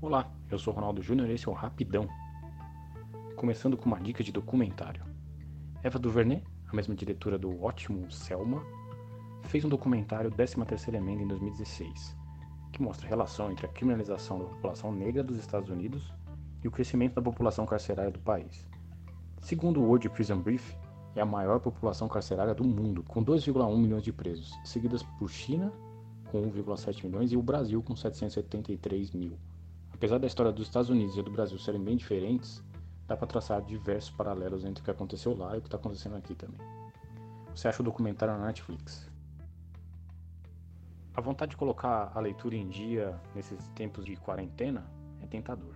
Olá, eu sou Ronaldo Júnior e esse é o Rapidão. Começando com uma dica de documentário. Eva DuVernay, a mesma diretora do ótimo Selma, fez um documentário 13ª Emenda em 2016, que mostra a relação entre a criminalização da população negra dos Estados Unidos e o crescimento da população carcerária do país. Segundo o World Prison Brief, é a maior população carcerária do mundo, com 2,1 milhões de presos, seguidas por China, com 1,7 milhões, e o Brasil, com 773 mil. Apesar da história dos Estados Unidos e do Brasil serem bem diferentes, dá para traçar diversos paralelos entre o que aconteceu lá e o que está acontecendo aqui também. Você acha o documentário na Netflix? A vontade de colocar a leitura em dia nesses tempos de quarentena é tentador.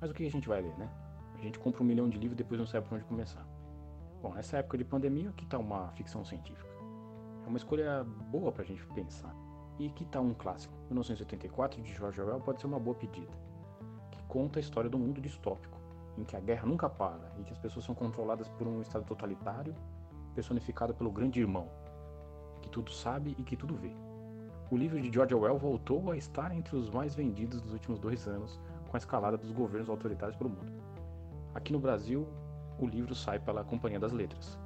Mas o que a gente vai ler, né? A gente compra um milhão de livros e depois não sabe por onde começar. Bom, nessa época de pandemia, que tal uma ficção científica? É uma escolha boa para a gente pensar. E que tal um clássico? 1984 de George Orwell pode ser uma boa pedida, que conta a história do mundo distópico, em que a guerra nunca para e que as pessoas são controladas por um estado totalitário, personificado pelo grande irmão, que tudo sabe e que tudo vê. O livro de George Orwell voltou a estar entre os mais vendidos dos últimos dois anos, com a escalada dos governos autoritários pelo mundo. Aqui no Brasil, o livro sai pela Companhia das Letras,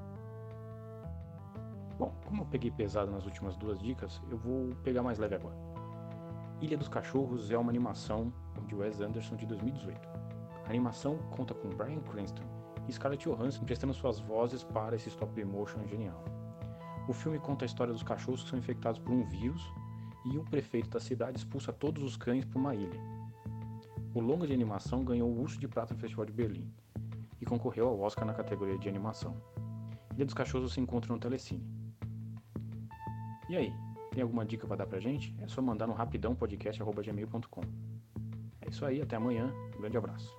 Bom, como eu peguei pesado nas últimas duas dicas, eu vou pegar mais leve agora. Ilha dos Cachorros é uma animação de Wes Anderson de 2018. A animação conta com Bryan Cranston e Scarlett Johansson prestando suas vozes para esse stop motion genial. O filme conta a história dos cachorros que são infectados por um vírus e o prefeito da cidade expulsa todos os cães para uma ilha. O longa de animação ganhou o Urso de Prata no Festival de Berlim e concorreu ao Oscar na categoria de animação. Ilha dos Cachorros se encontra no Telecine. E aí, tem alguma dica para dar pra gente? É só mandar no rapidãopodcast.gmail.com. É isso aí, até amanhã. Um grande abraço.